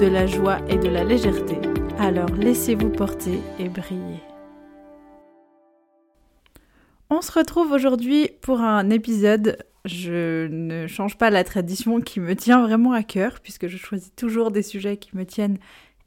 de la joie et de la légèreté. Alors laissez-vous porter et briller. On se retrouve aujourd'hui pour un épisode. Je ne change pas la tradition qui me tient vraiment à cœur, puisque je choisis toujours des sujets qui me tiennent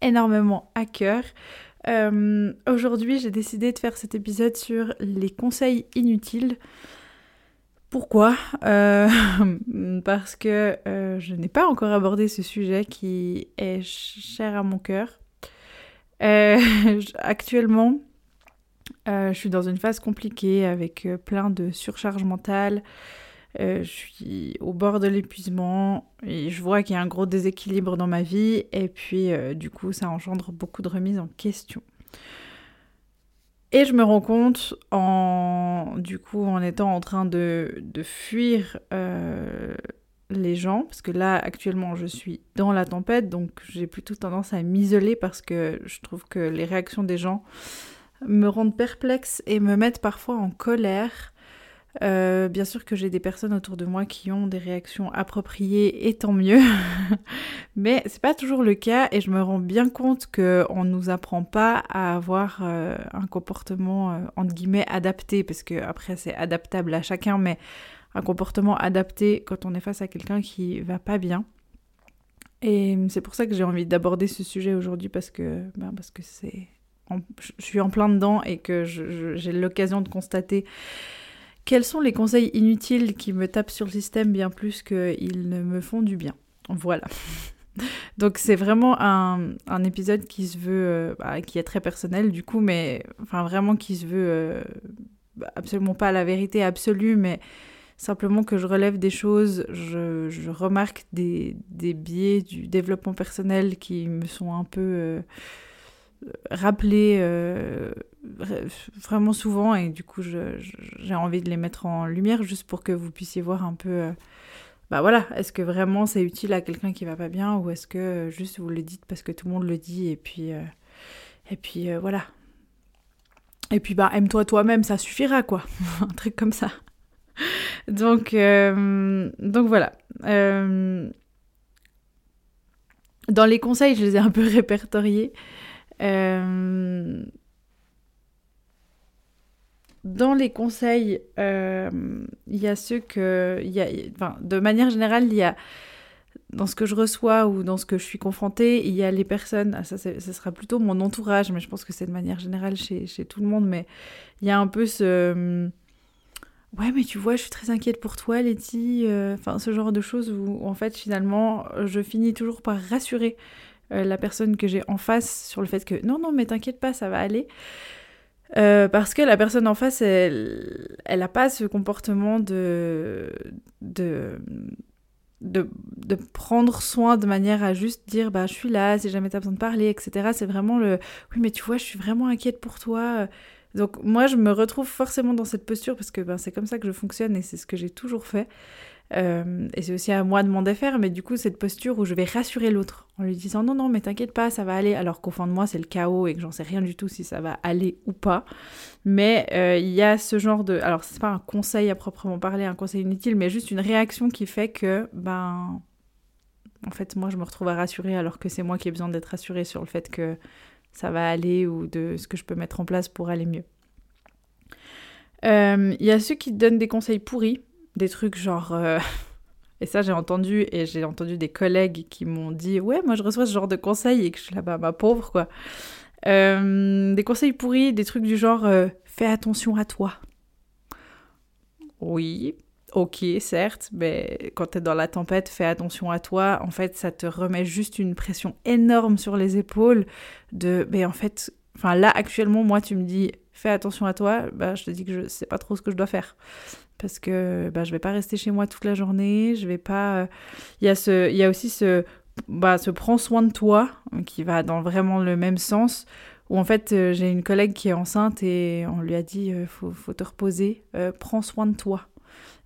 énormément à cœur. Euh, aujourd'hui, j'ai décidé de faire cet épisode sur les conseils inutiles. Pourquoi euh, Parce que euh, je n'ai pas encore abordé ce sujet qui est cher à mon cœur. actuellement, euh, je suis dans une phase compliquée avec plein de surcharge mentale. Je suis au bord de l'épuisement et je vois qu'il y a un gros déséquilibre dans ma vie et puis du coup ça engendre beaucoup de remises en question. Et je me rends compte en du coup en étant en train de, de fuir les gens parce que là actuellement je suis dans la tempête donc j'ai plutôt tendance à m'isoler parce que je trouve que les réactions des gens me rendent perplexe et me mettent parfois en colère. Euh, bien sûr que j'ai des personnes autour de moi qui ont des réactions appropriées et tant mieux, mais c'est pas toujours le cas et je me rends bien compte qu'on ne nous apprend pas à avoir euh, un comportement euh, entre guillemets adapté parce que après c'est adaptable à chacun, mais un comportement adapté quand on est face à quelqu'un qui va pas bien. Et c'est pour ça que j'ai envie d'aborder ce sujet aujourd'hui parce que ben parce que c'est je suis en plein dedans et que j'ai l'occasion de constater quels sont les conseils inutiles qui me tapent sur le système bien plus qu'ils ne me font du bien? Voilà. Donc c'est vraiment un, épisode qui se veut, euh, bah, qui est très personnel du coup, mais vraiment qui se veut euh, bah, absolument pas la vérité absolue, mais simplement que je relève des choses, je, remarque des, biais du développement personnel qui me sont un peu... Euh, rappeler euh, vraiment souvent et du coup j'ai envie de les mettre en lumière juste pour que vous puissiez voir un peu euh, bah voilà est-ce que vraiment c'est utile à quelqu'un qui va pas bien ou est-ce que juste vous le dites parce que tout le monde le dit et puis euh, et puis voilà. Et puis bah aime-toi toi-même ça suffira quoi. Un truc comme ça. Donc donc voilà. Dans les conseils je les ai un peu répertoriés. Euh, dans les conseils, euh, il y a ceux que. Y a, enfin, de manière générale, il y a. Dans ce que je reçois ou dans ce que je suis confrontée, il y a les personnes, ah, ça, ça sera plutôt mon entourage, mais je pense que c'est de manière générale chez, chez, tout le monde, mais il y a un peu ce... Ouais, mais tu vois, je suis très inquiète pour toi, Letty. Euh, enfin, ce genre de choses où, en fait, finalement, je finis toujours par rassurer euh, la personne que j'ai en face sur le fait que non, non, mais t'inquiète pas, ça va aller. Euh, parce que la personne en face, elle n'a pas ce comportement de, de, de, prendre soin de manière à juste dire bah, je suis là, si jamais tu as besoin de parler, etc. C'est vraiment le oui, mais tu vois, je suis vraiment inquiète pour toi. Donc, moi, je me retrouve forcément dans cette posture parce que ben, c'est comme ça que je fonctionne et c'est ce que j'ai toujours fait. Euh, et c'est aussi à moi de m'en défaire, mais du coup, cette posture où je vais rassurer l'autre en lui disant non, non, mais t'inquiète pas, ça va aller, alors qu'au fond de moi, c'est le chaos et que j'en sais rien du tout si ça va aller ou pas. Mais euh, il y a ce genre de. Alors, c'est pas un conseil à proprement parler, un conseil inutile, mais juste une réaction qui fait que, ben. En fait, moi, je me retrouve à rassurer alors que c'est moi qui ai besoin d'être rassurée sur le fait que ça va aller ou de ce que je peux mettre en place pour aller mieux. Euh, il y a ceux qui donnent des conseils pourris des trucs genre... Euh, et ça, j'ai entendu, et j'ai entendu des collègues qui m'ont dit Ouais, moi je reçois ce genre de conseils, et que je suis là-bas, ma pauvre, quoi. Euh, des conseils pourris, des trucs du genre euh, Fais attention à toi. Oui, ok, certes, mais quand t'es dans la tempête, fais attention à toi. En fait, ça te remet juste une pression énorme sur les épaules de. Mais en fait, enfin là, actuellement, moi, tu me dis fais attention à toi, bah, je te dis que je sais pas trop ce que je dois faire parce que bah, je vais pas rester chez moi toute la journée, je vais pas... Il y, a ce, il y a aussi ce bah, se prends soin de toi, qui va dans vraiment le même sens. Où en fait, euh, j'ai une collègue qui est enceinte et on lui a dit euh, faut, te reposer, euh, prends soin de toi.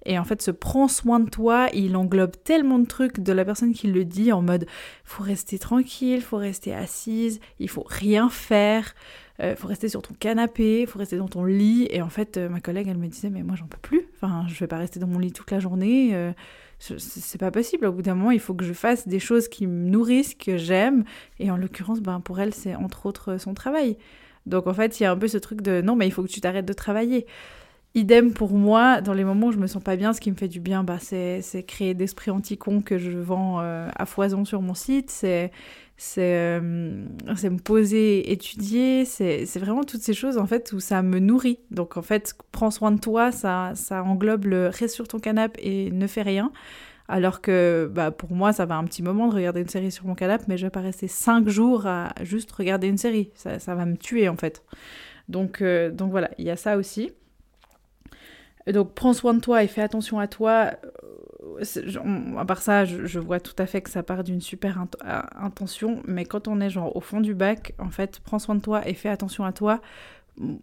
Et en fait, ce prends soin de toi, il englobe tellement de trucs de la personne qui le dit en mode faut rester tranquille, faut rester assise, il faut rien faire, il faut rester sur ton canapé, faut rester dans ton lit. Et en fait, ma collègue, elle me disait mais moi j'en peux plus. Enfin, je vais pas rester dans mon lit toute la journée c'est pas possible. Au bout d'un moment, il faut que je fasse des choses qui me nourrissent, que j'aime. Et en l'occurrence, ben, pour elle, c'est entre autres son travail. Donc en fait, il y a un peu ce truc de non, mais il faut que tu t'arrêtes de travailler. Idem pour moi, dans les moments où je me sens pas bien, ce qui me fait du bien, bah, c'est créer d'esprit anti-con que je vends euh, à foison sur mon site. C'est euh, me poser, étudier, c'est vraiment toutes ces choses en fait où ça me nourrit. Donc en fait, prends soin de toi, ça, ça englobe le reste sur ton canapé et ne fais rien. Alors que bah, pour moi, ça va un petit moment de regarder une série sur mon canapé, mais je vais pas rester 5 jours à juste regarder une série. Ça, ça va me tuer en fait. Donc, euh, donc voilà, il y a ça aussi. Donc prends soin de toi et fais attention à toi à part ça, je, vois tout à fait que ça part d'une super intention, mais quand on est genre au fond du bac, en fait, prends soin de toi et fais attention à toi.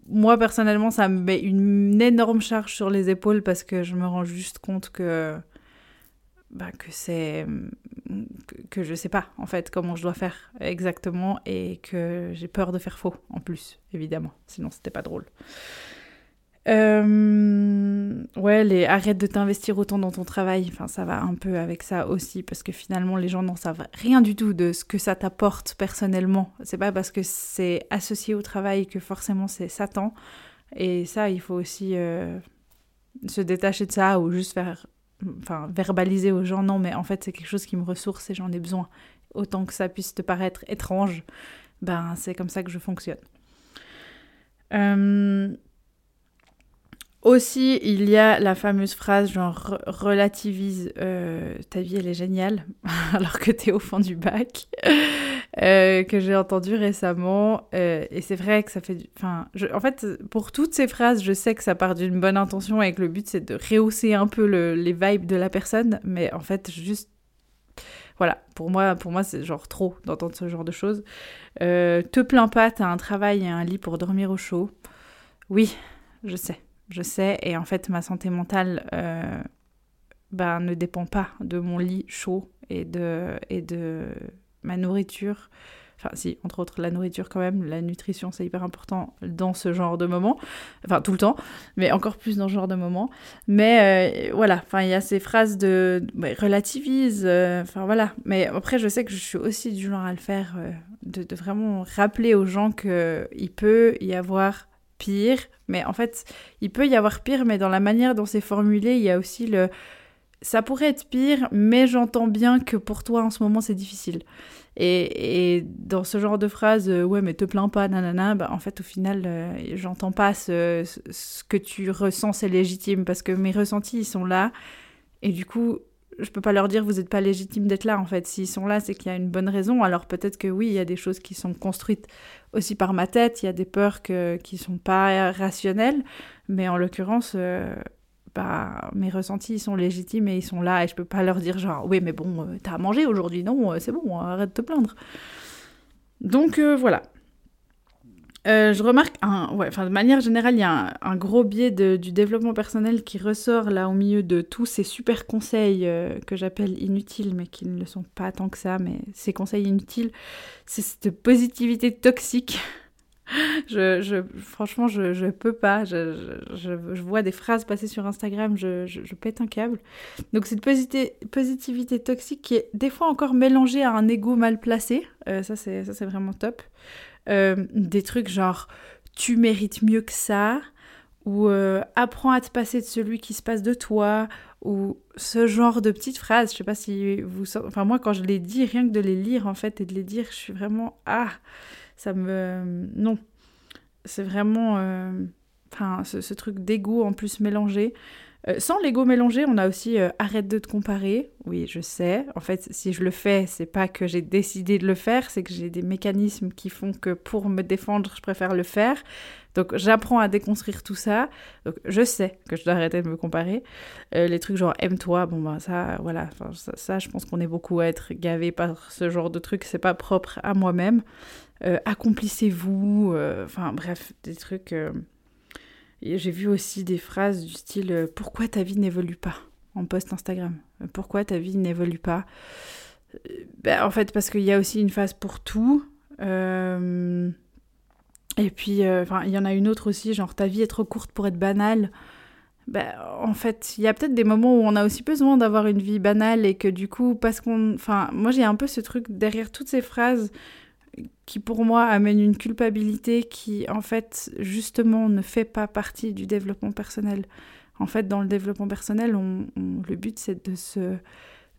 Moi, personnellement, ça me met une énorme charge sur les épaules parce que je me rends juste compte que, bah, que c'est. Que, que je sais pas, en fait, comment je dois faire exactement et que j'ai peur de faire faux, en plus, évidemment. Sinon, c'était pas drôle. Euh, ouais, les arrête de t'investir autant dans ton travail. Enfin, ça va un peu avec ça aussi, parce que finalement, les gens n'en savent rien du tout de ce que ça t'apporte personnellement. C'est pas parce que c'est associé au travail que forcément c'est Satan. Et ça, il faut aussi euh, se détacher de ça ou juste faire, enfin, verbaliser aux gens. Non, mais en fait, c'est quelque chose qui me ressource et j'en ai besoin. Autant que ça puisse te paraître étrange, ben c'est comme ça que je fonctionne. Euh, aussi, il y a la fameuse phrase genre relativise euh, ta vie, elle est géniale, alors que t'es au fond du bac, euh, que j'ai entendu récemment. Euh, et c'est vrai que ça fait. Enfin, en fait, pour toutes ces phrases, je sais que ça part d'une bonne intention et que le but c'est de rehausser un peu les vibes de la personne, mais en fait, juste. Voilà, pour moi, pour moi c'est genre trop d'entendre ce genre de choses. te plains pas, t'as un travail et un lit pour dormir au chaud. Oui, je sais je sais, et en fait ma santé mentale euh, ben, ne dépend pas de mon lit chaud et de, et de ma nourriture. Enfin si, entre autres la nourriture quand même, la nutrition c'est hyper important dans ce genre de moment, enfin tout le temps, mais encore plus dans ce genre de moment. Mais euh, voilà, enfin il y a ces phrases de relativise, euh, enfin voilà. Mais après je sais que je suis aussi du genre à le faire, de, de, vraiment rappeler aux gens qu'il peut y avoir pire, mais en fait, il peut y avoir pire, mais dans la manière dont c'est formulé, il y a aussi le ça pourrait être pire, mais j'entends bien que pour toi en ce moment c'est difficile. Et, et, dans ce genre de phrase, euh, ouais, mais te plains pas, nanana, bah, en fait, au final, euh, j'entends pas ce, ce, que tu ressens, c'est légitime, parce que mes ressentis, ils sont là. Et du coup, je peux pas leur dire vous n'êtes pas légitime d'être là en fait. S'ils sont là, c'est qu'il y a une bonne raison. Alors peut-être que oui, il y a des choses qui sont construites aussi par ma tête, il y a des peurs que, qui sont pas rationnelles, mais en l'occurrence, euh, bah, mes ressentis ils sont légitimes et ils sont là et je peux pas leur dire genre oui mais bon, euh, t'as à manger aujourd'hui, non, euh, c'est bon, arrête de te plaindre. Donc voilà, euh, je remarque, un, de manière générale, il y a un, gros biais du développement personnel qui ressort là au milieu de tous ces super conseils euh, que j'appelle inutiles, mais qui ne le sont pas tant que ça, mais ces conseils inutiles, c'est cette positivité toxique. je, franchement, je, je peux pas. Je, vois des phrases passer sur Instagram, je, pète un câble. Donc, cette positivité, positivité toxique qui est des fois encore mélangée à un ego mal placé, euh, ça c'est vraiment top. Euh, des trucs genre tu mérites mieux que ça, ou euh, apprends à te passer de celui qui se passe de toi, ou ce genre de petites phrases. Je sais pas si vous. Enfin, moi, quand je les dis, rien que de les lire en fait et de les dire, je suis vraiment. Ah Ça me. Non. C'est vraiment. Euh, enfin, ce, truc d'ego en plus mélangé. Euh, sans l'ego mélangé, on a aussi euh, arrête de te comparer. Oui, je sais. En fait, si je le fais, c'est pas que j'ai décidé de le faire, c'est que j'ai des mécanismes qui font que pour me défendre, je préfère le faire. Donc j'apprends à déconstruire tout ça. Donc je sais que je dois arrêter de me comparer. Euh, les trucs genre aime-toi, bon ben ça, voilà, ça, ça, je pense qu'on est beaucoup à être gavé par ce genre de trucs. C'est pas propre à moi-même. accomplissez-vous, enfin bref, des trucs j'ai vu aussi des phrases du style euh, Pourquoi ta vie n'évolue pas? en post Instagram euh, Pourquoi ta vie n'évolue pas? Euh, ben, En fait, parce qu'il y a aussi une phase pour tout. Et puis, il y en a une autre aussi, genre ta vie est trop courte pour être banale. Ben, en fait, il y a peut-être des moments où on a aussi besoin d'avoir une vie banale et que du coup, parce qu'on. Enfin, moi j'ai un peu ce truc derrière toutes ces phrases qui pour moi amène une culpabilité qui en fait justement ne fait pas partie du développement personnel. En fait, dans le développement personnel, on, le but c'est de se,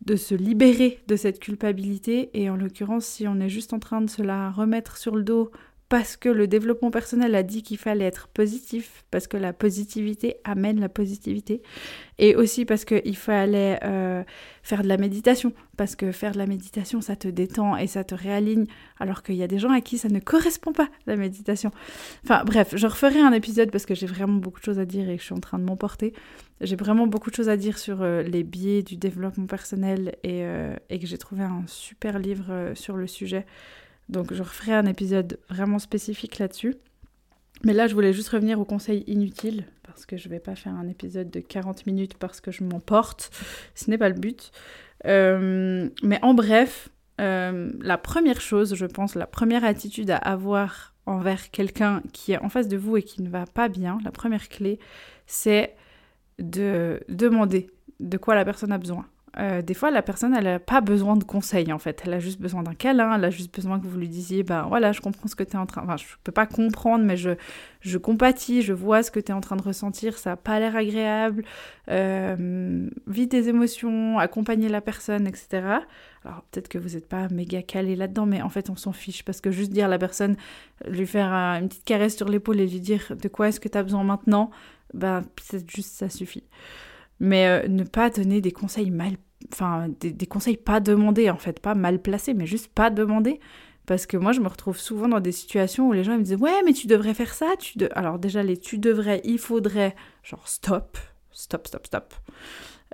de se libérer de cette culpabilité et en l'occurrence, si on est juste en train de se la remettre sur le dos parce que le développement personnel a dit qu'il fallait être positif, parce que la positivité amène la positivité, et aussi parce qu'il fallait euh, faire de la méditation, parce que faire de la méditation, ça te détend et ça te réaligne, alors qu'il y a des gens à qui ça ne correspond pas, la méditation. Enfin bref, je referai un épisode parce que j'ai vraiment beaucoup de choses à dire et que je suis en train de m'emporter. J'ai vraiment beaucoup de choses à dire sur euh, les biais du développement personnel euh, et que j'ai trouvé un super livre sur le sujet. Donc je referai un épisode vraiment spécifique là-dessus. Mais là, je voulais juste revenir aux conseils inutiles, parce que je ne vais pas faire un épisode de 40 minutes parce que je m'emporte. Ce n'est pas le but. Euh, mais en bref, euh, la première chose, je pense, la première attitude à avoir envers quelqu'un qui est en face de vous et qui ne va pas bien, la première clé, c'est de demander de quoi la personne a besoin. Euh, des fois, la personne, elle n'a pas besoin de conseils, en fait. Elle a juste besoin d'un câlin, elle a juste besoin que vous lui disiez, ben voilà, je comprends ce que tu es en train... Enfin, je peux pas comprendre, mais je, je compatis, je vois ce que tu es en train de ressentir, ça n'a pas l'air agréable. Euh, vis tes émotions, accompagner la personne, etc. Alors, peut-être que vous n'êtes pas méga calé là-dedans, mais en fait, on s'en fiche, parce que juste dire à la personne, lui faire une petite caresse sur l'épaule et lui dire de quoi est-ce que tu as besoin maintenant, ben, peut-être juste ça suffit mais euh, ne pas donner des conseils mal enfin des, conseils pas demandés en fait, pas mal placés, mais juste pas demandés. Parce que moi, je me retrouve souvent dans des situations où les gens me disent Ouais, mais tu devrais faire ça. Tu de... Alors, déjà, les tu devrais, il faudrait, genre stop, stop, stop, stop.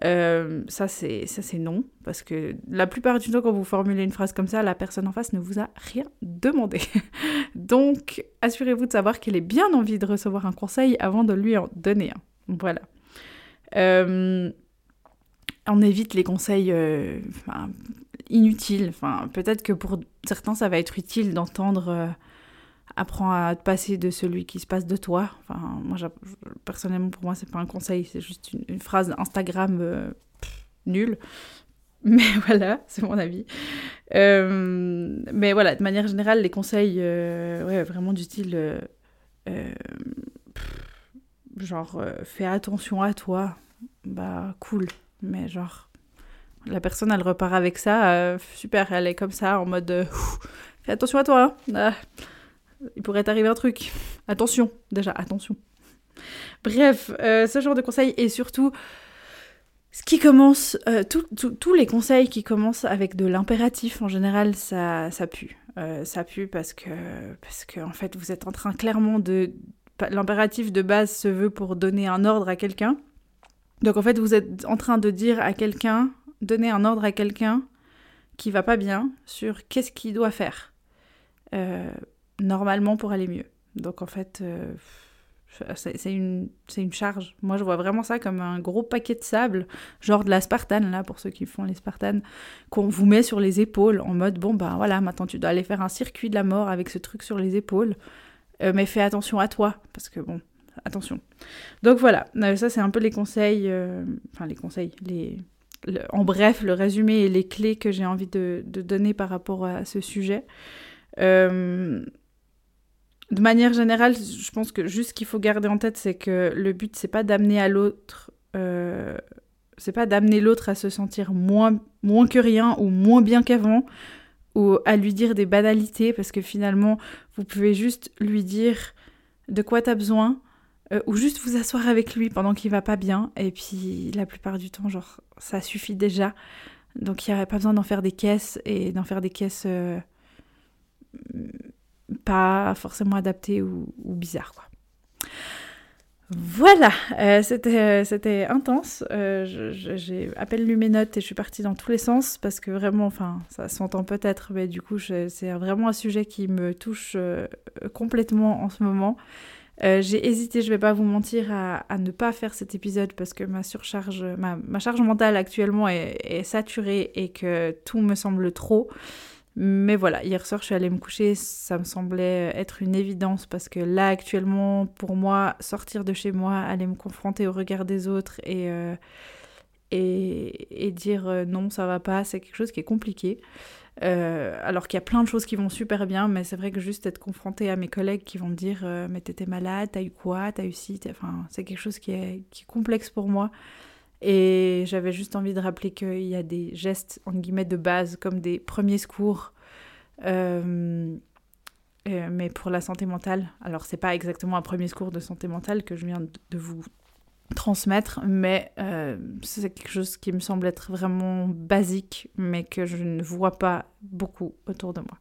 Euh, ça, c'est ça c'est non. Parce que la plupart du temps, quand vous formulez une phrase comme ça, la personne en face ne vous a rien demandé. Donc, assurez-vous de savoir qu'elle ait bien envie de recevoir un conseil avant de lui en donner un. Voilà. Euh, on évite les conseils euh, inutiles. Enfin, peut-être que pour certains, ça va être utile d'entendre euh, apprends à te passer de celui qui se passe de toi. Enfin, moi, personnellement, pour moi, c'est pas un conseil, c'est juste une, phrase Instagram euh, nulle. Mais voilà, c'est mon avis. mais voilà, de manière générale, les conseils, ouais, vraiment du style, genre, fais attention à toi. Bah, cool. Mais genre, la personne, elle repart avec ça, euh, super, elle est comme ça, en mode, euh, fais attention à toi, hein. ah, il pourrait t'arriver un truc. Attention, déjà, attention. Bref, euh, ce genre de conseils, et surtout, ce qui commence, tous les conseils qui commencent avec de l'impératif, en général, ça, ça pue. ça pue parce que, parce que, en fait, vous êtes en train clairement de... L'impératif de base se veut pour donner un ordre à quelqu'un. Donc en fait, vous êtes en train de dire à quelqu'un, donner un ordre à quelqu'un qui va pas bien sur qu'est-ce qu'il doit faire euh, normalement pour aller mieux. Donc en fait, euh, c'est une, une charge. Moi, je vois vraiment ça comme un gros paquet de sable, genre de la Spartane, là, pour ceux qui font les Spartanes, qu'on vous met sur les épaules en mode, bon, ben voilà, maintenant tu dois aller faire un circuit de la mort avec ce truc sur les épaules. Euh, mais fais attention à toi, parce que bon, attention. Donc voilà, euh, ça c'est un peu les conseils, euh, enfin les conseils, les, en bref, le résumé et les clés que j'ai envie de, donner par rapport à ce sujet. De manière générale, je pense que juste ce qu'il faut garder en tête, c'est que le but, c'est pas d'amener à l'autre, c'est pas d'amener l'autre à se sentir moins, moins que rien ou moins bien qu'avant, ou à lui dire des banalités, parce que finalement, vous pouvez juste lui dire de quoi tu besoin, euh, ou juste vous asseoir avec lui pendant qu'il va pas bien. Et puis la plupart du temps, genre, ça suffit déjà. Donc il n'y aurait pas besoin d'en faire des caisses et d'en faire des caisses euh, pas forcément adaptées ou, ou bizarres, quoi. Voilà, euh, c'était, c'était intense. j'ai à peine lu mes notes et je suis partie dans tous les sens parce que vraiment, enfin, ça s'entend peut-être, mais du coup, c'est vraiment un sujet qui me touche complètement en ce moment. Euh, j'ai hésité, je vais pas vous mentir, à, ne pas faire cet épisode parce que ma surcharge, ma, charge mentale actuellement est, saturée et que tout me semble trop. Mais voilà, hier soir je suis allée me coucher, ça me semblait être une évidence parce que là actuellement, pour moi, sortir de chez moi, aller me confronter au regard des autres et, euh, dire euh, non, ça va pas, c'est quelque chose qui est compliqué. Euh, alors qu'il y a plein de choses qui vont super bien, mais c'est vrai que juste être confronté à mes collègues qui vont me dire euh, Mais t'étais malade, t'as eu quoi, t'as eu ci, enfin, c'est quelque chose qui est, qui est complexe pour moi. Et j'avais juste envie de rappeler qu'il y a des gestes, en guillemets, de base, comme des premiers secours, euh, mais pour la santé mentale. Alors, c'est pas exactement un premier secours de santé mentale que je viens de vous transmettre, mais euh, c'est quelque chose qui me semble être vraiment basique, mais que je ne vois pas beaucoup autour de moi.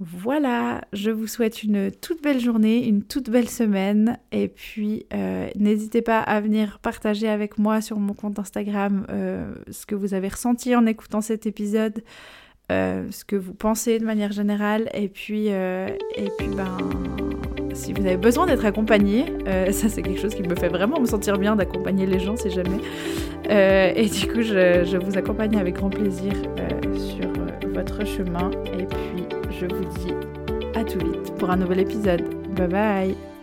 Voilà, je vous souhaite une toute belle journée, une toute belle semaine, et puis euh, n'hésitez pas à venir partager avec moi sur mon compte Instagram euh, ce que vous avez ressenti en écoutant cet épisode, ce que vous pensez de manière générale, et puis, et puis ben si vous avez besoin d'être accompagné, euh, ça c'est quelque chose qui me fait vraiment me sentir bien d'accompagner les gens si jamais. Euh, et du coup, je, vous accompagne avec grand plaisir euh, sur votre chemin. Et puis, je vous dis à tout vite pour un nouvel épisode. Bye bye